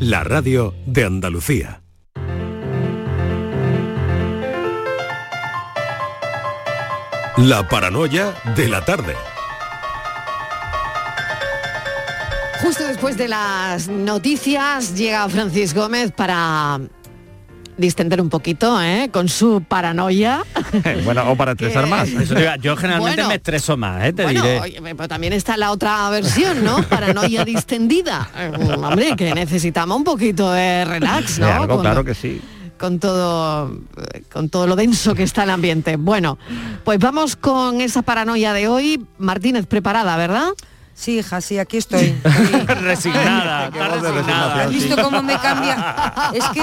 la radio de Andalucía. La paranoia de la tarde. Justo después de las noticias llega Francis Gómez para distender un poquito ¿eh? con su paranoia. bueno, o para estresar Que- más. Eso yo generalmente Bueno. me estreso más, ¿eh? te Bueno, diré. oye, pero también está la otra versión, ¿no? Paranoia distendida. Eh, Hombre, que necesitamos un poquito de relax, De ¿no? algo, Con- claro que sí. con todo eh, con todo lo denso que está el ambiente. Bueno, pues vamos con esa paranoia de hoy. Martínez, preparada, ¿verdad? Sí, hija, sí, aquí estoy. resignada, está. ¿Has visto cómo me cambia? Es que,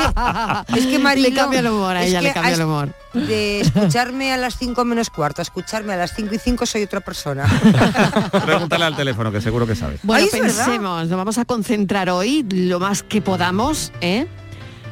es que Marilo, Le cambia el humor, a ella le cambia el humor. De escucharme a las 5 menos cuarto, a escucharme a las 5 y 5 soy otra persona. Pregúntale al teléfono, que seguro que sabes. Bueno, verdad. pensemos, nos vamos a concentrar hoy lo más que podamos, ¿eh?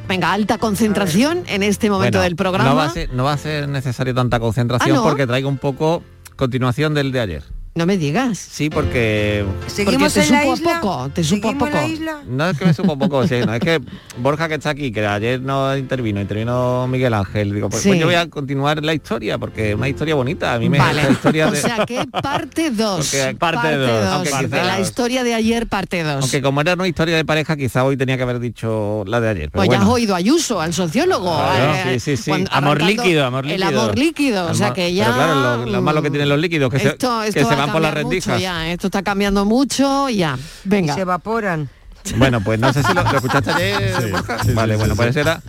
Venga, alta concentración en este momento Bueno, del programa. No va, a ser, no va a ser necesario tanta concentración Ah, ¿no? porque traigo un poco continuación del de ayer. No me digas. Sí, porque ¿Seguimos te en la supo isla? poco, te supo a ¿Seguimos en poco. la isla? no es que me supo poco, sí, no, es que Borja que está aquí, que ayer no intervino, intervino Miguel Ángel, digo, pues, Sí. pues yo voy a continuar la historia, porque es una historia bonita, a mí me Vale. la historia O de... sea que parte 2. Porque parte dos, dos, aunque de quizás- la historia de ayer, parte 2. Aunque como era una historia de pareja, quizá hoy tenía que haber dicho la de ayer. Pero Pues ya has oído a Ayuso, al sociólogo. Claro, eh, sí, sí, cuando- Amor líquido, amor El líquido. amor líquido, o sea que ya... Pero claro, lo, lo malo que tienen los líquidos, que, esto, se, esto que va se a van por las rendijas. ya, esto está cambiando mucho, ya. Y Venga. se evaporan. Bueno, pues no sé si lo, ¿lo escuchaste ayer? Vale, bueno, pues era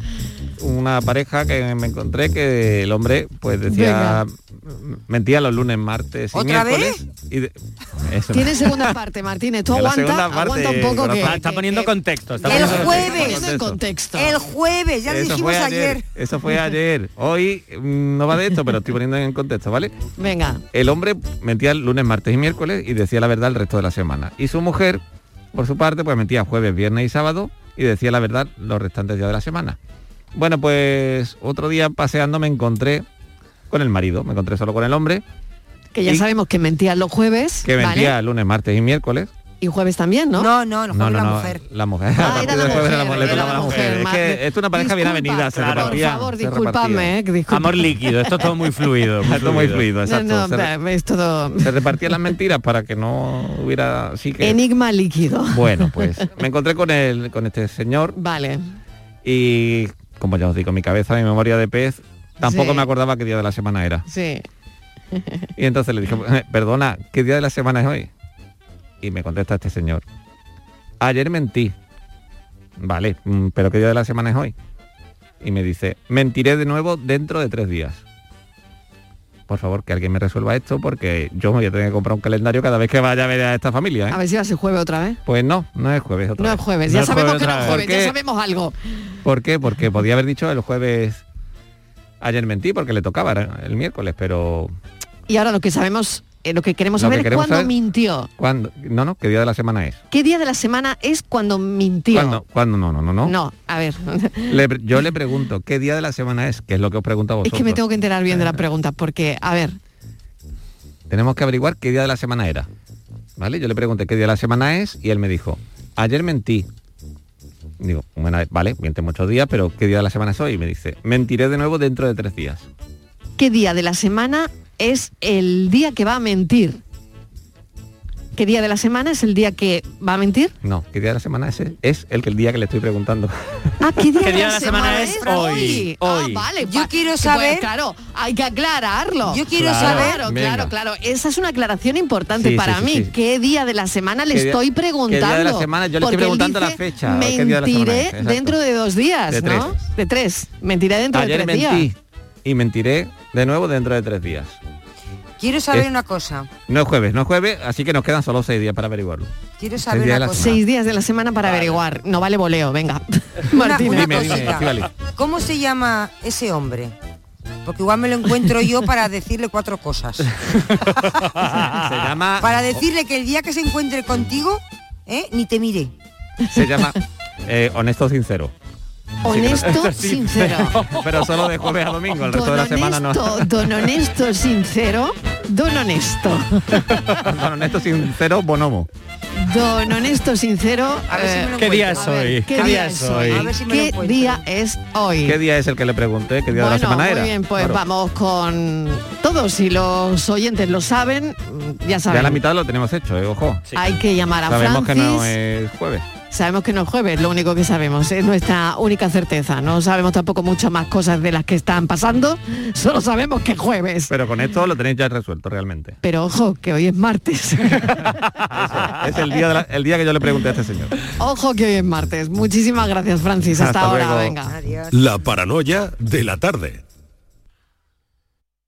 una pareja que me encontré que el hombre pues decía mentía los lunes, martes y ¿Otra miércoles. Y de- eso. Tiene segunda parte, Martínez. Tú aguanta, aguanta un poco que, está poniendo que- contexto. Está El poniendo jueves. poniendo en contexto. El jueves, ya lo Eso dijimos fue ayer. Eso fue ayer. Hoy mm, no va de esto, pero estoy poniendo en contexto, ¿vale? Venga. El hombre mentía lunes, martes y miércoles y decía la verdad el resto de la semana. Y su mujer, por su parte, pues mentía jueves, viernes y sábado y decía la verdad los restantes días de la semana. Bueno, pues otro día paseando me encontré con el marido, me encontré solo con el hombre, Que ya sabemos que mentían los jueves. que ¿vale? mentía lunes, martes y miércoles. Y jueves también, ¿no? No, no, no, No, no, la mujer. la mujer. Ah, A partir era la del jueves mujer, la- tocaba la a la mujer. mujer, Es que esto es una pareja bien avenida, se repartía. Por favor, disculpadme, eh. Amor líquido, esto es todo muy fluido. Esto muy fluido, exacto. no, se, re- pero es todo se repartían las mentiras para que no hubiera sí que enigma líquido. Bueno, pues me encontré con el, con este señor Vale. y como ya os digo, mi cabeza, mi memoria de pez, tampoco Sí. me acordaba qué día de la semana era. Sí. Y entonces le dije, "Eh, perdona, ¿qué día de la semana es hoy? Y me contesta este señor, ayer mentí. Vale, mm, pero ¿qué día de la semana es hoy? Y me dice, mentiré de nuevo dentro de tres días. Por favor, que alguien me resuelva esto porque yo me voy a tener que comprar un calendario cada vez que vaya a ver a esta familia. ¿eh? A ver si ser jueves otra vez. Pues no, no es jueves otra No vez. es jueves, No ya es sabemos jueves que no es jueves, ¿Por ya sabemos algo. ¿Por qué? Porque podía haber dicho el jueves ayer mentí porque le tocaba el miércoles, pero Y ahora lo que sabemos, eh, lo que queremos Lo que saber es cuándo saber- mintió. ¿cuándo? No, no, ¿qué día de la semana es? ¿Qué día de la semana es cuando mintió? ¿Cuándo? ¿Cuándo? No, no, no, no. No, a ver. Le yo le pregunto, ¿qué día de la semana es? Que es lo que os pregunto a es que me tengo que enterar bien de la pregunta, porque, a ver, Tenemos que averiguar qué día de la semana era. ¿Vale? Yo le pregunté qué día de la semana es y él me dijo, ayer mentí. Digo, bueno, vale, miente muchos días, pero ¿qué día de la semana es hoy? Y me dice, mentiré de nuevo dentro de tres días. ¿qué día de la semana es el día que va a mentir? ¿Qué día de la semana es el día que va a mentir? No, ¿qué día de la semana es? Es el, que el día que le estoy preguntando. Ah, ¿qué día, ¿Qué de, día la de la semana es hoy? Ah, Hoy. vale. Yo quiero pues, saber- claro, hay que aclararlo. Yo quiero Claro. saber Claro, Venga. claro, claro. Esa es una aclaración importante Sí, para sí, mí. sí. ¿Qué día de la semana le ¿Qué día- estoy qué día de la preguntando? semana? Yo le estoy Porque él preguntando la dice, fecha, ¿qué día de la semana Mentiré es? Exacto. dentro de dos días, De ¿no? tres. De tres. Mentiré dentro Ayer de tres mentí días. y mentiré de nuevo dentro de tres días. Quiero saber Es- una cosa. No es jueves, no es jueves, así que nos quedan solo seis días para averiguarlo. Quiero saber de una cosa. Seis días de la semana para averiguar. No vale voleo, venga. Una, una Dime, cosita. ¿Cómo se llama ese hombre? Porque igual me lo encuentro yo para decirle cuatro cosas. Se llama... Para decirle que el día que se encuentre contigo, ¿eh? ni te mire. Se llama eh, Honesto Sincero. Honesto, sincero. Pero solo de jueves a domingo, el resto de la semana no. don honesto, sincero, don honesto. Don Honesto Sincero Bonomo. Don Honesto Sincero. A ver si me lo ¿Qué día es hoy? ¿Qué, ¿Qué día es hoy? ¿Qué día es hoy? ¿Qué día es el que le pregunté? ¿Qué día de la semana muy era? bien, pues Claro. vamos con todos. Si los oyentes lo saben, ya saben. Ya la mitad lo tenemos hecho, eh, ojo. Hay que llamar a Sabemos que no es jueves. Sabemos que no es jueves, lo único que sabemos, es nuestra única certeza. No sabemos tampoco muchas más cosas de las que están pasando, solo sabemos que es jueves. Pero con esto lo tenéis ya resuelto realmente. Pero ojo, que hoy es martes. Es el día, de la- el día que yo le pregunté a este señor. ojo que hoy es martes. Muchísimas gracias, Francis. Hasta, Hasta ahora, luego. venga. Adiós. La paranoia de la tarde.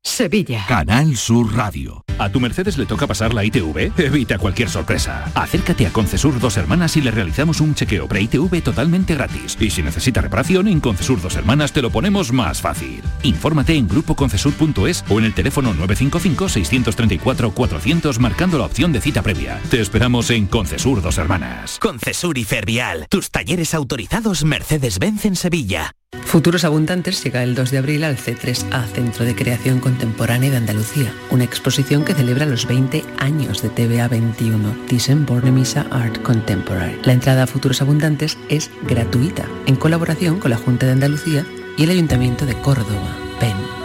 Sevilla. Canal Sur Radio. ¿A tu Mercedes le toca pasar la ITV? Evita cualquier sorpresa. Acércate a Concesur Dos Hermanas y le realizamos un chequeo pre-ITV totalmente gratis. Y si necesita reparación, en Concesur Dos Hermanas te lo ponemos más fácil. Infórmate en grupoconcesur.es o en el teléfono 955-634-400 marcando la opción de cita previa. Te esperamos en Concesur Dos Hermanas. Concesur y Fervial, tus talleres autorizados Mercedes-Benz en Sevilla. Futuros Abundantes llega el 2 de abril al C3A, Centro de Creación Contemporánea de Andalucía, una exposición que celebra los 20 años de TVA 21, Thyssen Bornemisza Art Contemporary. La entrada a Futuros Abundantes es gratuita, en colaboración con la Junta de Andalucía y el Ayuntamiento de Córdoba, PEN.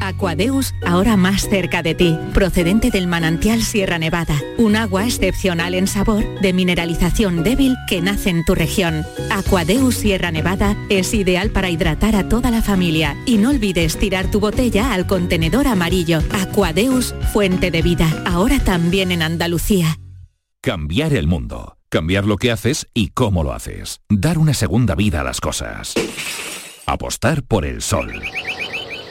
Aquadeus, ahora más cerca de ti, procedente del manantial Sierra Nevada, un agua excepcional en sabor, de mineralización débil que nace en tu región. Aquadeus Sierra Nevada es ideal para hidratar a toda la familia y no olvides tirar tu botella al contenedor amarillo. Aquadeus, fuente de vida, ahora también en Andalucía. Cambiar el mundo. Cambiar lo que haces y cómo lo haces. Dar una segunda vida a las cosas. Apostar por el sol.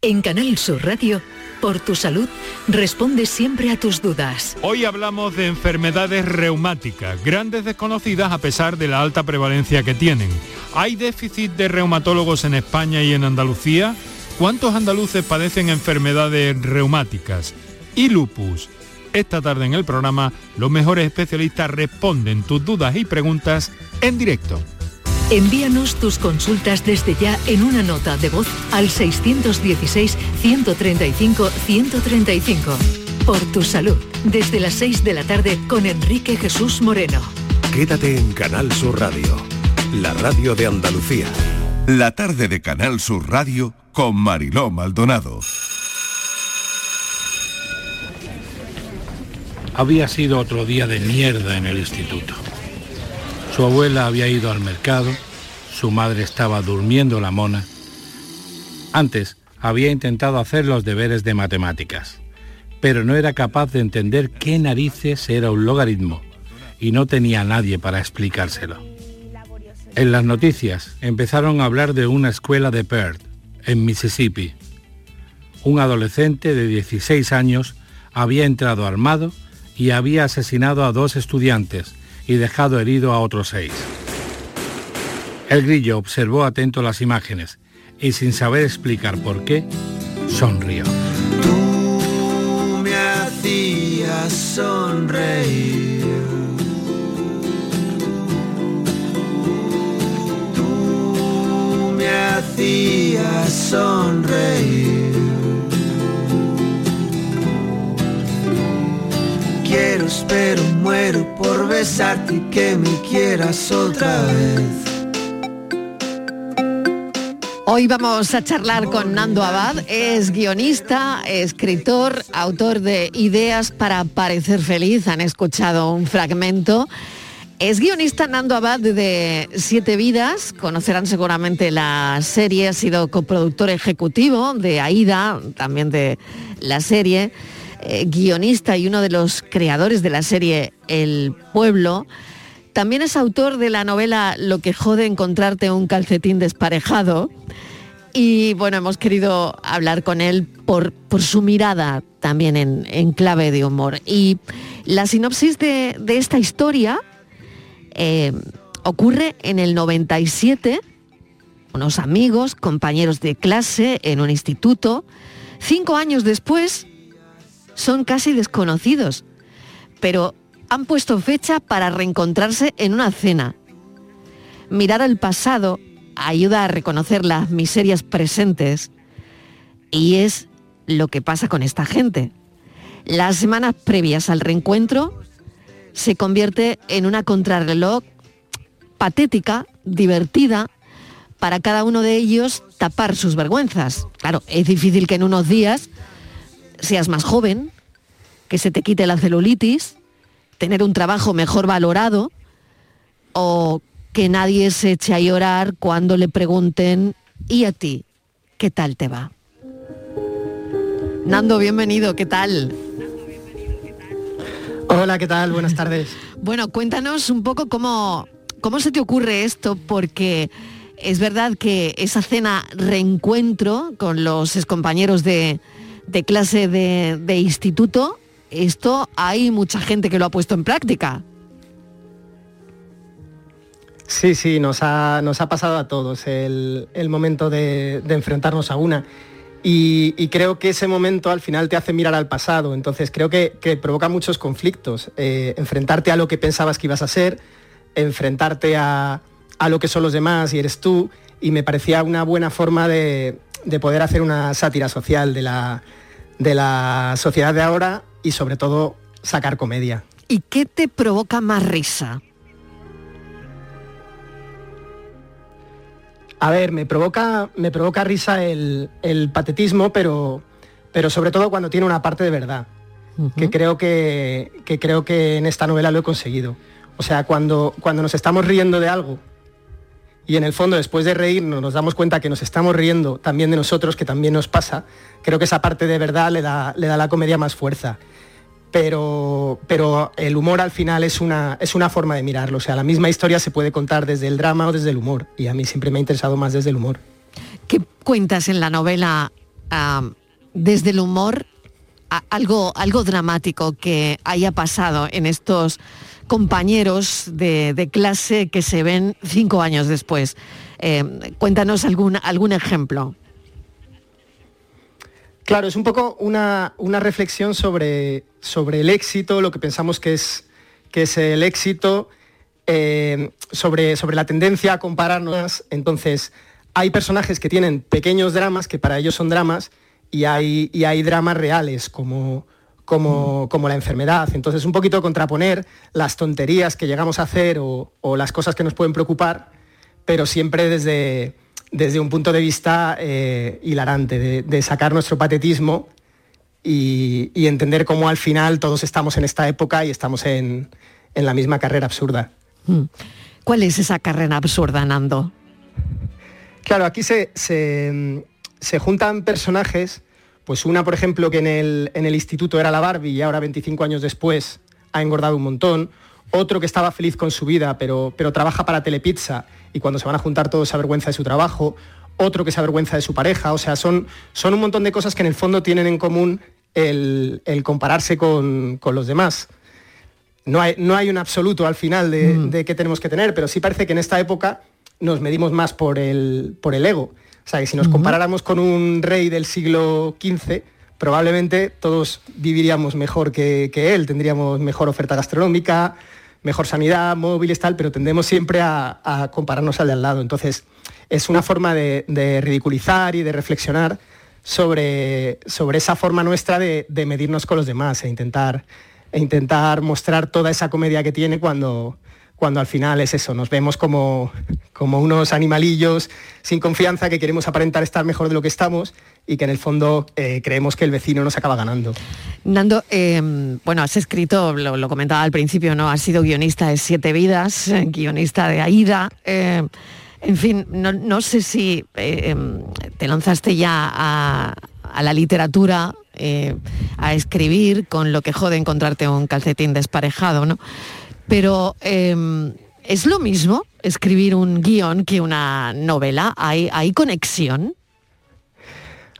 En Canal Sur Radio, por tu salud, responde siempre a tus dudas. Hoy hablamos de enfermedades reumáticas, grandes desconocidas a pesar de la alta prevalencia que tienen. ¿Hay déficit de reumatólogos en España y en Andalucía? ¿Cuántos andaluces padecen enfermedades reumáticas? ¿Y lupus? Esta tarde en el programa, los mejores especialistas responden tus dudas y preguntas en directo. Envíanos tus consultas desde ya en una nota de voz al 616-135-135. Por tu salud, desde las 6 de la tarde con Enrique Jesús Moreno. Quédate en Canal Sur Radio, la radio de Andalucía. La tarde de Canal Sur Radio con Mariló Maldonado. Había sido otro día de mierda en el instituto. Su abuela había ido al mercado, su madre estaba durmiendo la mona. Antes había intentado hacer los deberes de matemáticas, pero no era capaz de entender qué narices era un logaritmo y no tenía nadie para explicárselo. En las noticias empezaron a hablar de una escuela de Perth, en Mississippi. Un adolescente de 16 años había entrado armado y había asesinado a dos estudiantes y dejado herido a otros seis. El grillo observó atento las imágenes y sin saber explicar por qué, sonrió. Tú me hacías sonreír. Tú me hacías sonreír. Quiero, espero, muero por besarte que me quieras otra vez. Hoy vamos a charlar con Nando Abad, es guionista, escritor, autor de Ideas para parecer feliz, han escuchado un fragmento. Es guionista Nando Abad de Siete Vidas, conocerán seguramente la serie, ha sido coproductor ejecutivo de Aida, también de la serie, eh, guionista y uno de los creadores de la serie El Pueblo. También es autor de la novela Lo que jode encontrarte un calcetín desparejado. Y bueno, hemos querido hablar con él por, por su mirada también en, en clave de humor. Y la sinopsis de, de esta historia eh, ocurre en el 97, unos amigos, compañeros de clase en un instituto. Cinco años después son casi desconocidos, pero han puesto fecha para reencontrarse en una cena. Mirar al pasado ayuda a reconocer las miserias presentes y es lo que pasa con esta gente. Las semanas previas al reencuentro se convierte en una contrarreloj patética, divertida, para cada uno de ellos tapar sus vergüenzas. Claro, es difícil que en unos días seas más joven, que se te quite la celulitis, tener un trabajo mejor valorado o que nadie se eche a llorar cuando le pregunten, ¿y a ti? ¿Qué tal te va? Nando, bienvenido, ¿qué tal? Hola, ¿qué tal? Buenas tardes. Bueno, cuéntanos un poco cómo, cómo se te ocurre esto, porque es verdad que esa cena reencuentro con los excompañeros de, de clase de, de instituto, esto hay mucha gente que lo ha puesto en práctica. Sí, sí, nos ha, nos ha pasado a todos el, el momento de, de enfrentarnos a una. Y, creo que ese momento al final te hace mirar al pasado, entonces creo que, que provoca muchos conflictos. Eh, enfrentarte a lo que pensabas que ibas a ser, enfrentarte a, a lo que son los demás y eres tú, y me parecía una buena forma de, de poder hacer una sátira social de la, de la sociedad de ahora y sobre todo sacar comedia. ¿Y qué te provoca más risa? A ver, me provoca, me provoca risa el, el patetismo, pero, pero sobre todo cuando tiene una parte de verdad, que, creo que, que creo que en esta novela lo he conseguido. O sea, cuando, cuando nos estamos riendo de algo y en el fondo después de reírnos nos damos cuenta que nos estamos riendo también de nosotros, que también nos pasa, creo que esa parte de verdad le da, le da la comedia más fuerza. Pero, pero el humor al final es una, es una forma de mirarlo. O sea, la misma historia se puede contar desde el drama o desde el humor. Y a mí siempre me ha interesado más desde el humor. ¿Qué cuentas en la novela desde el humor? algo, algo dramático que haya pasado en estos compañeros de, de clase que se ven cinco años después. Eh, cuéntanos algún, algún ejemplo. Claro, es un poco una, una reflexión sobre, sobre el éxito, lo que pensamos que es, que es el éxito, eh, sobre, sobre la tendencia a compararnos. Entonces, hay personajes que tienen pequeños dramas, que para ellos son dramas, y hay, y hay dramas reales, como, como, como la enfermedad. Entonces, un poquito contraponer las tonterías que llegamos a hacer o, o las cosas que nos pueden preocupar, pero siempre desde, desde un punto de vista eh, hilarante, de, de sacar nuestro patetismo y, y entender cómo al final todos estamos en esta época y estamos en, en la misma carrera absurda. Mm. ¿Cuál es esa carrera absurda, Nando? Claro, aquí se, se, se juntan personajes, pues una, por ejemplo, que en el, en el instituto era la Barbie y ahora 25 años después ha engordado un montón, otro que estaba feliz con su vida, pero, pero trabaja para Telepizza y cuando se van a juntar todos se avergüenza de su trabajo, otro que se avergüenza de su pareja, o sea, son, son un montón de cosas que en el fondo tienen en común el, el compararse con, con los demás. No hay, no hay un absoluto al final de, de qué tenemos que tener, pero sí parece que en esta época nos medimos más por el, por el ego. O sea, que si nos comparáramos con un rey del siglo XV, probablemente todos viviríamos mejor que, que él, tendríamos mejor oferta gastronómica, mejor sanidad, móviles, tal, pero tendemos siempre a, a compararnos al de al lado. Entonces, es una forma de, de ridiculizar y de reflexionar sobre, sobre esa forma nuestra de, de medirnos con los demás e intentar, e intentar mostrar toda esa comedia que tiene cuando, cuando al final es eso, nos vemos como, unos animalillos sin confianza que queremos aparentar estar mejor de lo que estamos y que en el fondo eh, creemos que el vecino nos acaba ganando. Nando, eh, bueno, has escrito, lo, comentaba al principio, ¿no? Has sido guionista de Siete Vidas, guionista de Aida. Eh, en fin, no, sé si em, te lanzaste ya a, a la literatura, eh, a escribir, con lo que jode encontrarte un calcetín desparejado, ¿no? Pero em, ¿es lo mismo escribir un guion que una novela? ¿Hay, hay conexión?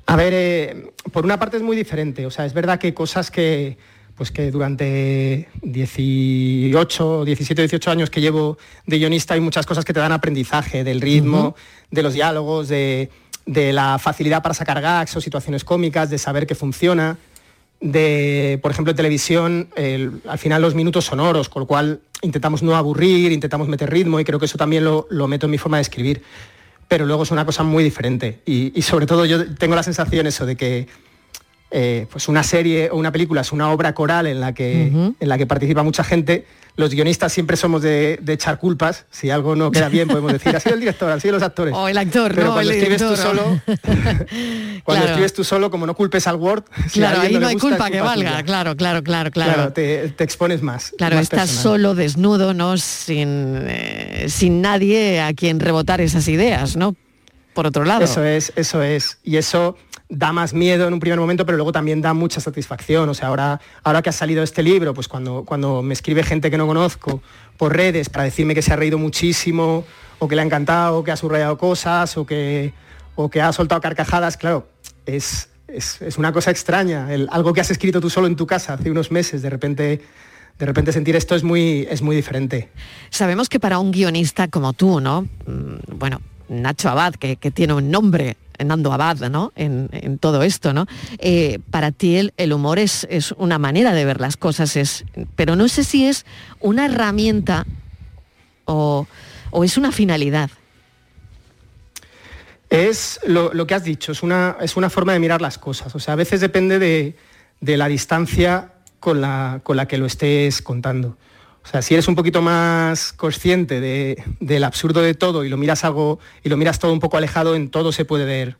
A ver, eh, por una parte es muy diferente. O sea, es verdad que cosas que, pues que durante 18, 17, 18 años que llevo de guionista hay muchas cosas que te dan aprendizaje, del ritmo, uh -huh. de los diálogos, de, de, la facilidad para sacar gags o situaciones cómicas, de saber que funciona, de, por ejemplo, en televisión, el, al final los minutos sonoros, con lo cual intentamos no aburrir, intentamos meter ritmo y creo que eso también lo, lo meto en mi forma de escribir pero luego es una cosa muy diferente. Y, y sobre todo yo tengo la sensación eso de que eh, pues una serie o una película es una obra coral en la que, uh -huh. en la que participa mucha gente. Los guionistas siempre somos de, de, echar culpas. Si algo no queda bien, podemos decir, ha sido el director, han sido los actores. O el actor, Pero no, cuando el escribes director, tú solo, cuando Claro. escribes tú solo, como no culpes al Word, si Claro, ahí no hay gusta, culpa que valga, tuya. claro, claro, claro, claro. Claro, te, te expones más. Claro, más estás personal. solo, desnudo, ¿no? Sin, eh, sin nadie a quien rebotar esas ideas, ¿no? Por otro lado. Eso es, eso es. Y eso da más miedo en un primer momento, pero luego también da mucha satisfacción. O sea, ahora, ahora que ha salido este libro, pues cuando, cuando me escribe gente que no conozco por redes para decirme que se ha reído muchísimo, o que le ha encantado, o que ha subrayado cosas, o que, o que ha soltado carcajadas, claro, es, es, es una cosa extraña. Algo que has escrito tú solo en tu casa hace unos meses, de repente, de repente sentir esto es muy, es muy diferente. Sabemos que para un guionista como tú, ¿no? Mm, Bueno, Nacho Abad, que, que tiene un nombre, Nando Abad, ¿no? En, todo esto, ¿no? Eh, para ti el, humor es, una manera de ver las cosas, es, pero no sé si es una herramienta o, o es una finalidad. Es lo, lo que has dicho, es una, es una forma de mirar las cosas. O sea, a veces depende de, de la distancia con la, con la que lo estés contando. O sea, si eres un poquito más consciente de- del absurdo de todo y lo miras algo y lo miras todo un poco alejado, en todo se puede ver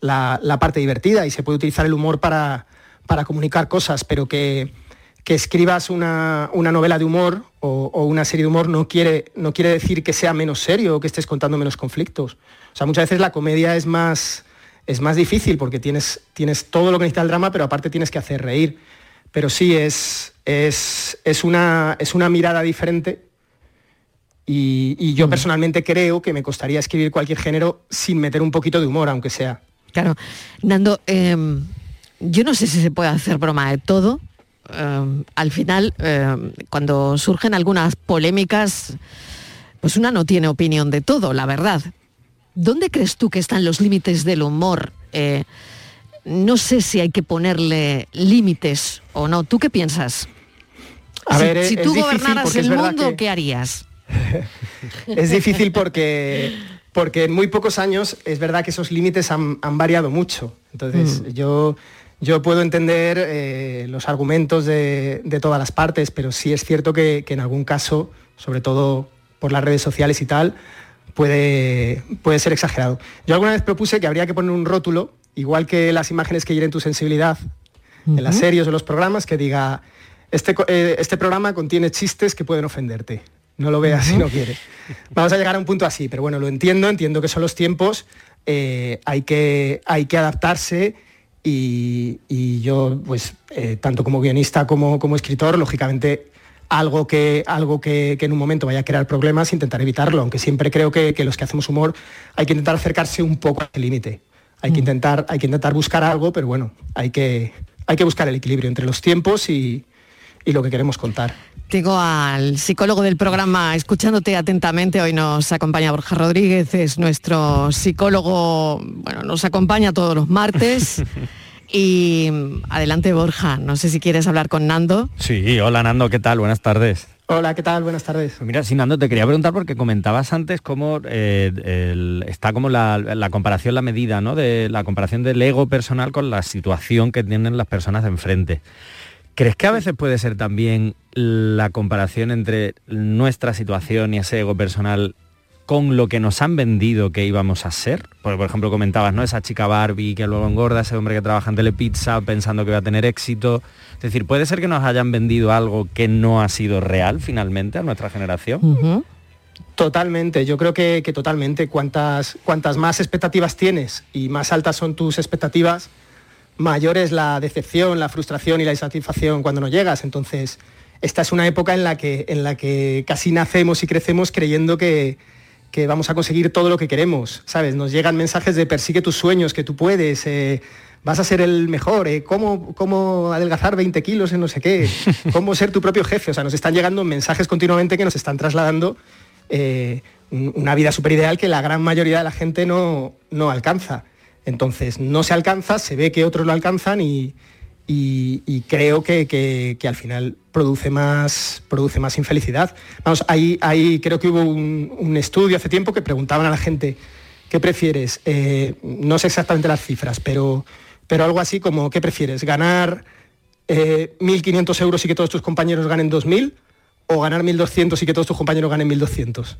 la, la parte divertida y se puede utilizar el humor para, para comunicar cosas, pero que, que escribas una, una novela de humor o, o una serie de humor no quiere, no quiere decir que sea menos serio o que estés contando menos conflictos. O sea, muchas veces la comedia es más, es más difícil porque tienes, tienes todo lo que necesita el drama, pero aparte tienes que hacer reír. Pero sí, es, es, es, una, es una mirada diferente y, y yo personalmente creo que me costaría escribir cualquier género sin meter un poquito de humor, aunque sea. Claro, Nando, eh, yo no sé si se puede hacer broma de todo. Eh, al final, eh, cuando surgen algunas polémicas, pues una no tiene opinión de todo, la verdad. ¿Dónde crees tú que están los límites del humor? No sé si hay que ponerle límites o no. ¿Tú qué piensas? A si, ver, es- si tú gobernaras el mundo, que- ¿qué harías? Es difícil porque, porque en muy pocos años es verdad que esos límites han, han variado mucho. Entonces, Mm. yo, yo puedo entender eh, los argumentos de, de todas las partes, pero sí es cierto que, que en algún caso, sobre todo por las redes sociales y tal, puede, puede ser exagerado. Yo alguna vez propuse que habría que poner un rótulo, igual que las imágenes que hieren tu sensibilidad en las series o los programas, que diga, este, eh, este programa contiene chistes que pueden ofenderte. No lo veas si no quieres. Vamos a llegar a un punto así, pero bueno, lo entiendo, entiendo que son los tiempos, eh, hay, que, hay que adaptarse y, y yo, pues, eh, tanto como guionista como, como escritor, lógicamente, algo, que, algo que, que en un momento vaya a crear problemas, intentar evitarlo, aunque siempre creo que, que los que hacemos humor hay que intentar acercarse un poco a ese límite. Hay, que intentar, hay que intentar buscar algo, pero bueno, hay que, hay que buscar el equilibrio entre los tiempos y, y lo que queremos contar. Tengo al psicólogo del programa escuchándote atentamente. Hoy nos acompaña Borja Rodríguez, es nuestro psicólogo, bueno, nos acompaña todos los martes. Y mm, adelante Borja, no sé si quieres hablar con Nando. Sí, hola Nando, ¿qué tal? Buenas tardes. Hola, ¿qué tal? Buenas tardes. Pues mira, sí, Nando, te quería preguntar porque comentabas antes cómo eh, el- está como la, la comparación, la medida, ¿no? De la comparación del ego personal con la situación que tienen las personas de enfrente. ¿Crees que a veces puede ser también la comparación entre nuestra situación y ese ego personal con lo que nos han vendido que íbamos a ser? Porque, por ejemplo, comentabas, ¿no? Esa chica Barbie que luego engorda, ese hombre que trabaja en Telepizza pensando que va a tener éxito. Es decir, ¿puede ser que nos hayan vendido algo que no ha sido real finalmente a nuestra generación? Totalmente, yo creo que, que totalmente. Cuantas, cuantas más expectativas tienes y más altas son tus expectativas, mayor es la decepción, la frustración y la insatisfacción cuando no llegas. Entonces, esta es una época en la que, en la que casi nacemos y crecemos creyendo que, que vamos a conseguir todo lo que queremos, ¿sabes? Nos llegan mensajes de persigue tus sueños, que tú puedes, eh, vas a ser el mejor, eh, ¿cómo, cómo adelgazar 20 kilos en no sé qué, cómo ser tu propio jefe. O sea, nos están llegando mensajes continuamente que nos están trasladando eh, una vida super ideal que la gran mayoría de la gente no, no alcanza. Entonces, no se alcanza, se ve que otros lo alcanzan y, y, creo que, al final produce más, produce más infelicidad. Vamos, ahí, ahí creo que hubo un, estudio hace tiempo que preguntaban a la gente, ¿qué prefieres? Eh, no sé exactamente las cifras, pero, pero algo así como, ¿qué prefieres? ¿Ganar 1.500 eh, euros y que todos tus compañeros ganen 2.000? ¿O ganar 1.200 y que todos tus compañeros ganen 1.200?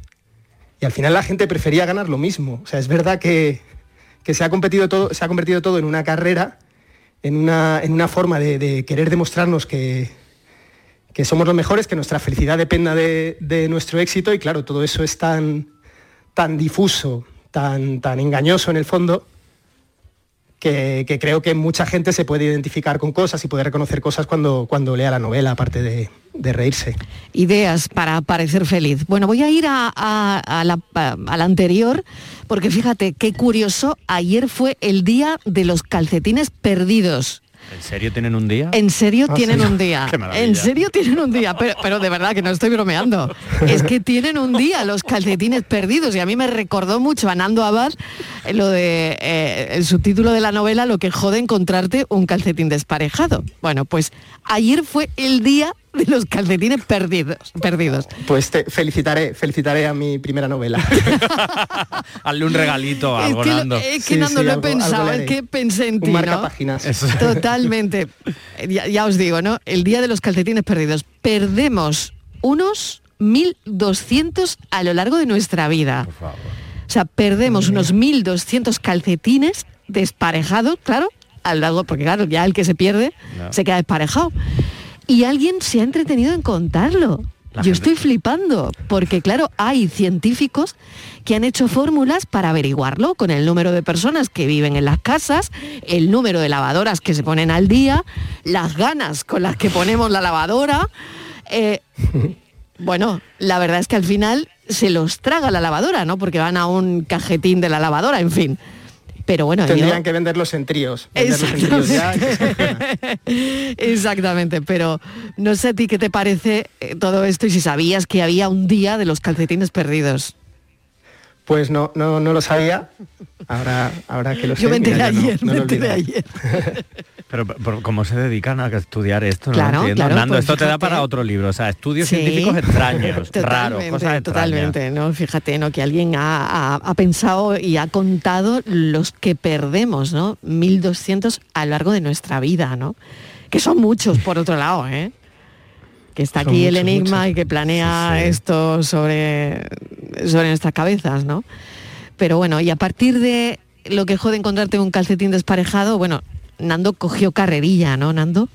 Y al final la gente prefería ganar lo mismo. O sea, es verdad que, se, ha todo, se ha convertido todo en una carrera en una, en una forma de, querer demostrarnos que, que, somos los mejores, que nuestra felicidad dependa de, nuestro éxito. Y claro, todo eso es tan, tan difuso, tan, tan engañoso en el fondo, que, creo que mucha gente se puede identificar con cosas y puede reconocer cosas cuando, cuando lea la novela, aparte de, reírse. Ideas para parecer feliz. Bueno, voy a ir a, a la anterior, porque fíjate, qué curioso, ayer fue el día de los calcetines perdidos. ¿En serio tienen un día? En serio ah, tienen un día. en serio tienen un día, pero, de verdad que no estoy bromeando. Es que tienen un día los calcetines perdidos y a mí me recordó mucho a Nando Abad eh, lo de eh, el subtítulo de la novela Lo que jode encontrarte un calcetín desparejado. Bueno, pues ayer fue el día de los calcetines perdidos. perdidos. Pues te felicitaré, felicitaré a mi primera novela. Hazle un regalito a algo, es que, Nando. Es que Nando lo he pensado, es que pensé en ti, marca páginas. Totalmente. Ya, os digo, ¿no? El día de los calcetines perdidos. Perdemos unos 1.200 a lo largo de nuestra vida. Por favor. O sea, perdemos unos 1.200 calcetines desparejados, claro, al largo, porque claro, ya el que se pierde se queda desparejado y alguien se ha entretenido en contarlo. Yo estoy flipando, porque claro, hay científicos que han hecho fórmulas para averiguarlo con el número de personas que viven en las casas, el número de lavadoras que se ponen al día, las ganas con las que ponemos la lavadora. Eh, bueno, la verdad es que al final se los traga la lavadora, ¿no? Porque van a un cajetín de la lavadora, en fin. Pero bueno, tendrían que venderlos en tríos. Exactamente. pero no sé a ti qué te parece eh, todo esto y si sabías que había un día de los calcetines perdidos. Pues no, no, no lo sabía. Ahora, ahora que lo sé. Yo me enteré ayer, me enteré ayer. Pero, ¿cómo se dedican a estudiar esto? claro, claro, pues esto te da para otro libro, o sea, estudios científicos extraños, raros, cosas Totalmente, ¿no? Fíjate, ¿no? Que alguien ha, pensado y ha contado los que perdemos, ¿no? 1.200 a lo largo de nuestra vida, ¿no? Que son muchos, por otro lado, ¿eh? Que está aquí el enigma y que planea esto sobre, sobre nuestras cabezas, ¿no? Pero bueno, y a partir de lo que jode encontrarte un calcetín desparejado, bueno, Nando cogió carrerilla, ¿no, Nando?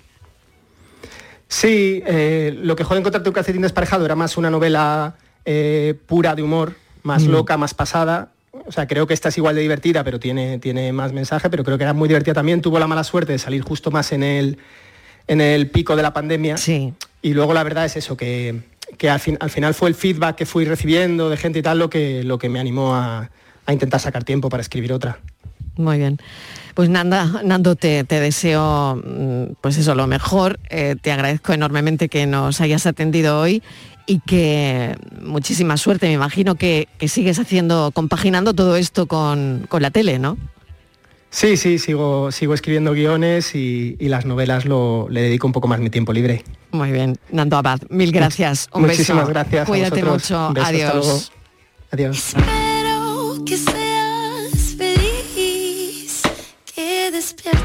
Sí, eh, lo que jode encontrarte un calcetín desparejado era más una novela eh, pura de humor, más mm. loca, más pasada. O sea, creo que esta es igual de divertida, pero tiene, tiene más mensaje, pero creo que era muy divertida también. Tuvo la mala suerte de salir justo más en el, en el pico de la pandemia. Sí. Y luego la verdad es eso, que, al, al, final fue el feedback que fui recibiendo de gente y tal lo que, lo que me animó a, a intentar sacar tiempo para escribir otra. Muy bien. Pues Nanda, Nando, te, deseo mm, pues eso, lo mejor. Eh, te agradezco enormemente que nos hayas atendido hoy y que muchísima suerte. Me imagino que, sigues haciendo, compaginando todo esto con, la tele, ¿no? Sí, sí, sigo, sigo escribiendo guiones y, las novelas lo, le dedico un poco más mi tiempo libre. Muy bien, Nando Abad, mil gracias. Un Muchísimas gracias. Cuídate mucho. Adiós. Adiós. Despiertes con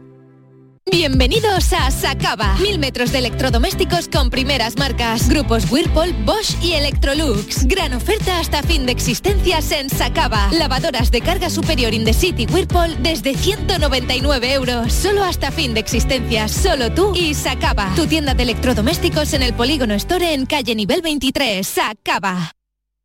Bienvenidos a Sacaba. Mil metros de electrodomésticos con primeras marcas. Grupos Whirlpool, Bosch y Electrolux. Gran oferta hasta fin de existencias en Sacaba. Lavadoras de carga superior in the city Whirlpool desde 199 euros. Solo hasta fin de existencias. Solo tú y Sacaba. Tu tienda de electrodomésticos en el Polígono Store en calle nivel 23. Sacaba.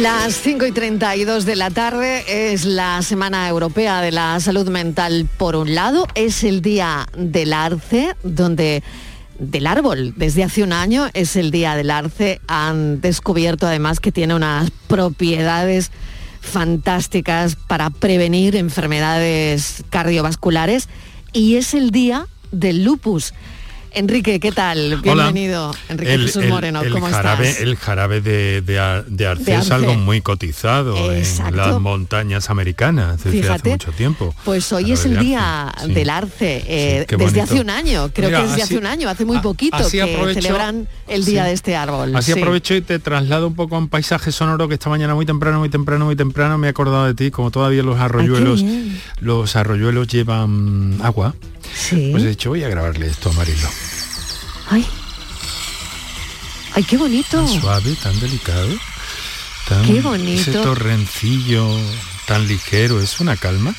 Las 5 y 32 de la tarde es la Semana Europea de la Salud Mental. Por un lado, es el Día del Arce, donde del árbol, desde hace un año es el Día del Arce, han descubierto además que tiene unas propiedades fantásticas para prevenir enfermedades cardiovasculares. Y es el Día del lupus. Enrique, ¿qué tal? Bienvenido. Enrique el, Jesús el- Moreno, el ¿cómo jarabe, estás? El jarabe de, de, ar- de arce De es algo muy cotizado Exacto. en las montañas americanas desde Fíjate. hace mucho tiempo. Pues hoy es el día sí. del arce, eh, desde hace un año, creo Mira, que desde así- hace un año, hace muy poquito así que aprovecho- celebran el día sí. de este árbol. Así sí. aprovecho y te traslado un poco a un paisaje sonoro que esta mañana muy temprano, muy temprano, muy temprano me he acordado de ti, como todavía los arroyuelos, bien. los arroyuelos llevan agua. Sí. Pues he dicho, voy a grabarle esto a Marilo. Ay. Ay, qué bonito. Tan suave, tan delicado. Tan, Qué bonito. Ese torrencillo tan ligero, es una calma.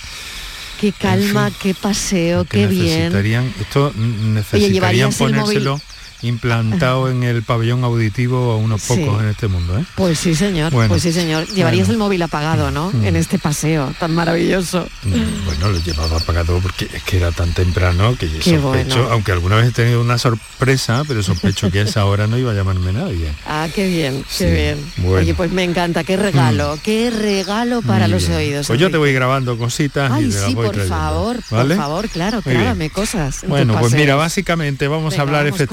Qué calma, qué paseo, qué bien. esto necesitarían ¿llevarías el ponérselo? Implantado en el pabellón auditivo a unos Sí. pocos en este mundo, ¿eh? Pues sí, señor. Bueno, pues sí, señor. Llevarías bueno. el móvil apagado, ¿no? Mm. En este paseo tan maravilloso. Mm, Bueno, lo llevaba apagado porque es que era tan temprano que yo Qué sospecho, bueno. aunque alguna vez he tenido una sorpresa, pero sospecho que a esa hora no iba a llamarme nadie. Ah, qué bien, Sí, qué bien. bueno. Oye, pues me encanta, qué regalo, qué regalo para Muy los bien. oídos. Pues yo te voy grabando cositas y Ay, te las sí, voy por trayendo, favor, ¿vale? por favor, claro, Muy bien. grábame cosas. Bueno, pues mira, básicamente vamos Venga, a hablar vamos con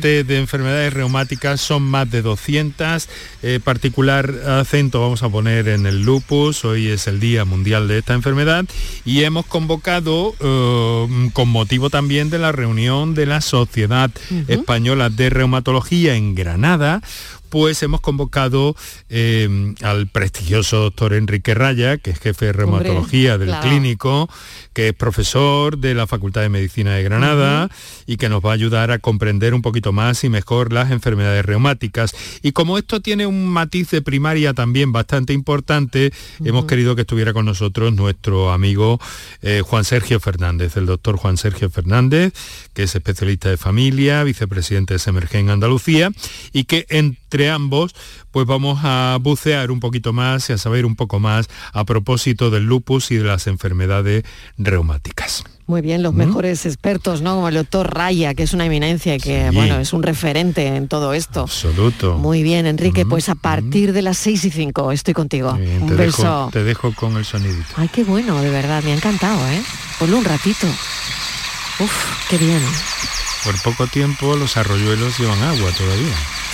de enfermedades reumáticas, son más de 200, eh, particular acento vamos a poner en el lupus, hoy es el Día Mundial de esta enfermedad. Y hemos convocado eh, con motivo también de la reunión de la Sociedad Española de Reumatología en Granada, pues hemos convocado eh, al prestigioso doctor Enrique Raya, que es jefe de reumatología del claro. clínico, que es profesor de la Facultad de Medicina de Granada y que nos va a ayudar a comprender un poquito más y mejor las enfermedades reumáticas. Y como esto tiene un matiz de primaria también bastante importante, hemos querido que estuviera con nosotros nuestro amigo eh, Juan Sergio Fernández, el doctor Juan Sergio Fernández, que es especialista de familia, vicepresidente de Semergen en Andalucía, y que entre ambos pues vamos a bucear un poquito más y a saber un poco más a propósito del lupus y de las enfermedades reumáticas. Muy bien, los mejores expertos, ¿no? Como el doctor Raya, que es una eminencia y que, bueno, es un referente en todo esto. Absoluto. Muy bien, Enrique, pues a partir de las 6 y 5 estoy contigo. Bien, un te, beso. dejo, te dejo con el sonidito. Ay, qué bueno, de verdad, me ha encantado, ¿eh? Ponlo un ratito. Uf, qué bien. Por poco tiempo los arroyuelos llevan agua todavía.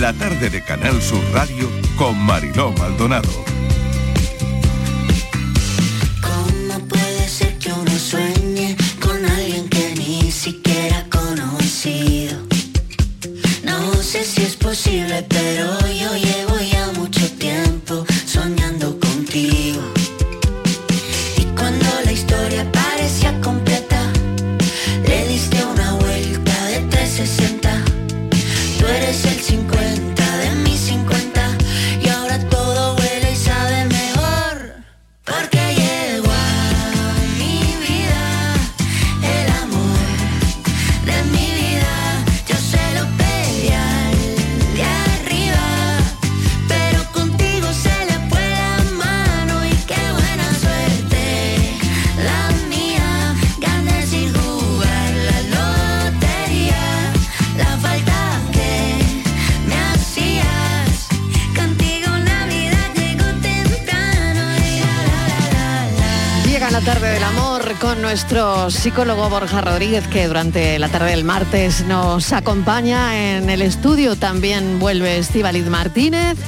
La tarde de Canal Sur Radio con Mariló Maldonado. No sé si es posible, pero yo llevo nuestro psicólogo Borja Rodríguez, que durante la tarde del martes nos acompaña en el estudio. También vuelve Estíbaliz Martínez.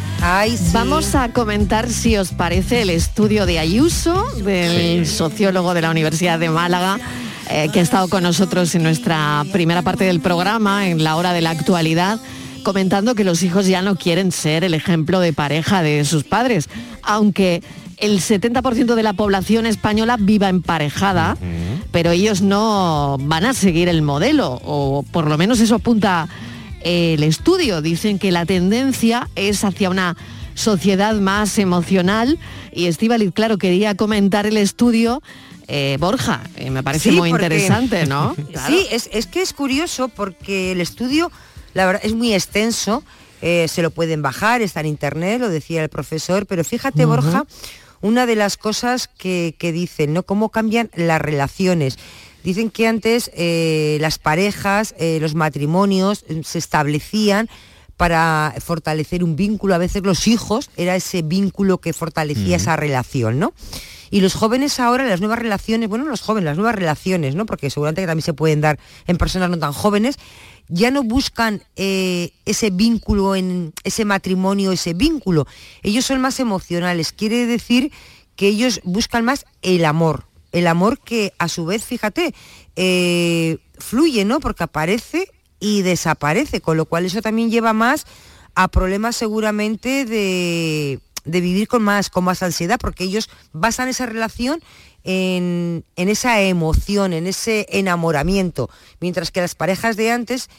Vamos a comentar si os parece el estudio de Ayuso, del sociólogo de la Universidad de Málaga. eh, que ha estado con nosotros en nuestra primera parte del programa, en la hora de la actualidad, comentando que los hijos ya no quieren ser el ejemplo de pareja de sus padres, aunque el 70% de la población española viva emparejada, pero ellos no van a seguir el modelo, o por lo menos eso apunta el estudio. Dicen que la tendencia es hacia una sociedad más emocional y Estíbaliz, claro, quería comentar el estudio. eh, Borja, eh, me parece Sí, muy porque- interesante, ¿no? Sí, es, es que es curioso porque el estudio, la verdad, es muy extenso, eh, se lo pueden bajar, está en internet, lo decía el profesor, pero fíjate. Borja, una de las cosas que, que dicen, ¿no? Cómo cambian las relaciones. Dicen que antes eh, las parejas, eh, los matrimonios eh, se establecían para fortalecer un vínculo, a veces los hijos era ese vínculo que fortalecía esa relación, ¿no? Y los jóvenes ahora, las nuevas relaciones, bueno, los jóvenes, las nuevas relaciones, ¿no? Porque seguramente que también se pueden dar en personas no tan jóvenes, ya no buscan eh, ese vínculo, en ese matrimonio, ese vínculo. Ellos son más emocionales. Quiere decir que ellos buscan más el amor. El amor que a su vez, fíjate, eh, fluye, ¿no? Porque aparece y desaparece, con lo cual eso también lleva más a problemas seguramente de, de vivir con más, con más ansiedad, porque ellos basan esa relación en, esa emoción, en ese enamoramiento, mientras que las parejas de antes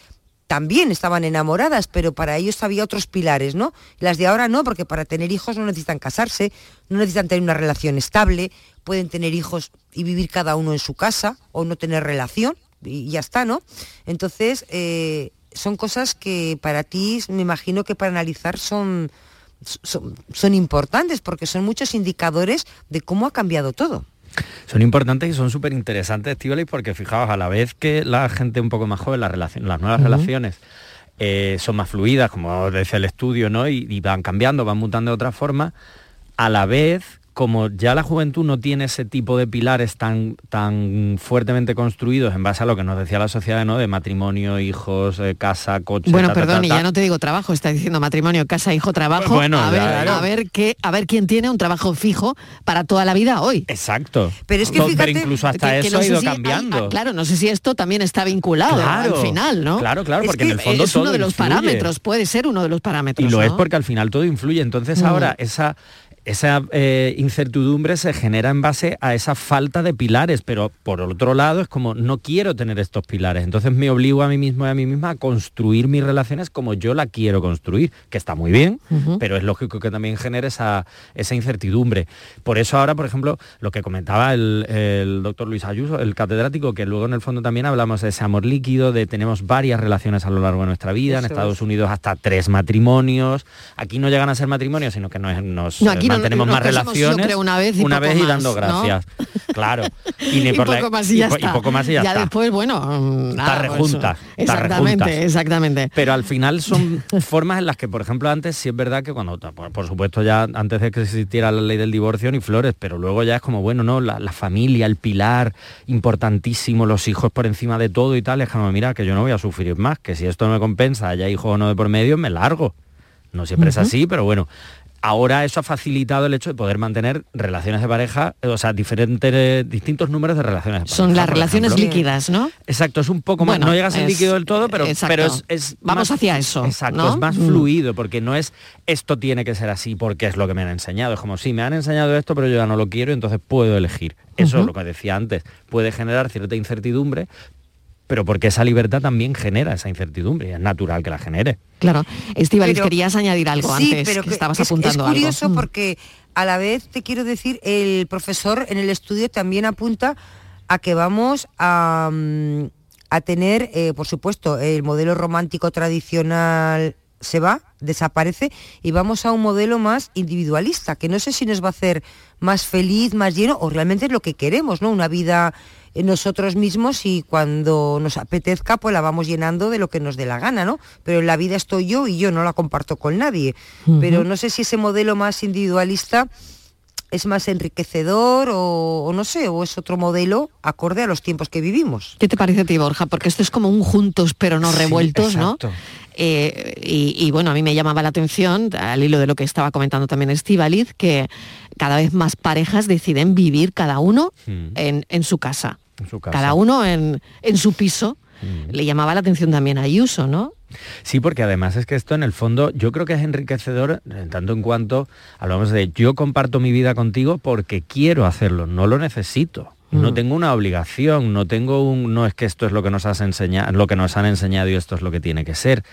también estaban enamoradas, pero para ellos había otros pilares, ¿no? Las de ahora no, porque para tener hijos no necesitan casarse, no necesitan tener una relación estable, pueden tener hijos y vivir cada uno en su casa o no tener relación y ya está, ¿no? Entonces, eh, son cosas que para ti, me imagino que para analizar son, son importantes, porque son muchos indicadores de cómo ha cambiado todo. Son importantes y son súper interesantes, Estíbaliz, porque fijaos, a la vez que la gente un poco más joven, las, nuevas relaciones eh, son más fluidas, como dice el estudio, ¿no? Y, y van cambiando, van mutando de otra forma, a la vez, como ya la juventud no tiene ese tipo de pilares tan, tan fuertemente construidos en base a lo que nos decía la sociedad, ¿no? De matrimonio, hijos, eh, casa, coche. Bueno, ta, perdón, ta, y ya no te digo trabajo, está diciendo matrimonio, casa, hijo, trabajo. Bueno, a, ver, claro. a ver qué, a ver quién tiene un trabajo fijo para toda la vida hoy. Exacto. Pero es que incluso hasta Que- que eso no ha ido si hay- cambiando. ah, claro, no sé si esto también está vinculado Claro, al final, ¿no? claro, claro, Es porque en que el fondo es uno todo de los influye. parámetros, puede ser uno de los parámetros. Y lo es porque al final todo influye. Entonces Mm. ahora esa esa eh, incertidumbre se genera en base a esa falta de pilares, pero por otro lado es como no quiero tener estos pilares, entonces me obligo a mí mismo y a mí misma a construir mis relaciones como yo la quiero construir, que está muy bien, pero es lógico que también genere esa, esa incertidumbre. Por eso ahora, por ejemplo, lo que comentaba el, doctor Luis Ayuso, el catedrático, que luego en el fondo también hablamos de ese amor líquido, de tenemos varias relaciones a lo largo de nuestra vida, en Estados Unidos hasta tres matrimonios, aquí no llegan a ser matrimonios, sino que nos, nos tenemos más relaciones una vez y, una vez y dando gracias. Claro. Y, poco más y ya está. poco más y ya, ya después, bueno, mm, nada, rejuntas. Exactamente, exactamente. Pero al final son formas en las que, por ejemplo, antes sí es verdad que cuando, por, supuesto ya antes de que existiera la ley del divorcio ni flores, pero luego ya es como, bueno, no, la, familia, el pilar, importantísimo, los hijos por encima de todo y tal, es como, mira, que yo no voy a sufrir más, que si esto no me compensa, haya hijos o no de por medio, me largo. No siempre es así, pero bueno, ahora eso ha facilitado el hecho de poder mantener relaciones de pareja, o sea, diferentes, distintos números de relaciones de pareja. Son las relaciones líquidas, ¿no? Exacto, es un poco más, no llega a ser líquido del todo, pero, pero es, Vamos hacia eso. Exacto, es más mm. fluido, porque no es esto tiene que ser así porque es lo que me han enseñado. Es como, sí, me han enseñado esto, pero yo ya no lo quiero, entonces puedo elegir. Eso es lo que decía antes. Puede generar cierta incertidumbre, pero porque esa libertad también genera esa incertidumbre, es natural que la genere. Claro. Estivaliz, querías añadir algo antes, pero que, estabas apuntando es curioso mm. porque a la vez te quiero decir, el profesor en el estudio también apunta a que vamos a, mm, a tener, eh, por supuesto, el modelo romántico tradicional se va, desaparece y vamos a un modelo más individualista, que no sé si nos va a hacer más feliz, más lleno o realmente es lo que queremos, ¿no? Una vida nosotros mismos y cuando nos apetezca pues la vamos llenando de lo que nos dé la gana, ¿no? Pero en la vida estoy yo y yo no la comparto con nadie. Pero no sé si ese modelo más individualista es más enriquecedor o, no sé, o es otro modelo acorde a los tiempos que vivimos. ¿Qué te parece a ti, Borja? Porque esto es como un juntos pero no revueltos, ¿no? Eh, y, bueno, a mí me llamaba la atención, al hilo de lo que estaba comentando también Estivaliz, que cada vez más parejas deciden vivir cada uno hmm. en, su casa. Cada uno en, su piso. Hmm. Le llamaba la atención también a Ayuso, ¿no? Sí, porque además es que esto en el fondo yo creo que es enriquecedor en tanto en cuanto hablamos de yo comparto mi vida contigo porque quiero hacerlo, no lo necesito. No hmm. tengo una obligación, no tengo un no es que esto es lo que nos has enseñado, lo que nos han enseñado y esto es lo que tiene que ser.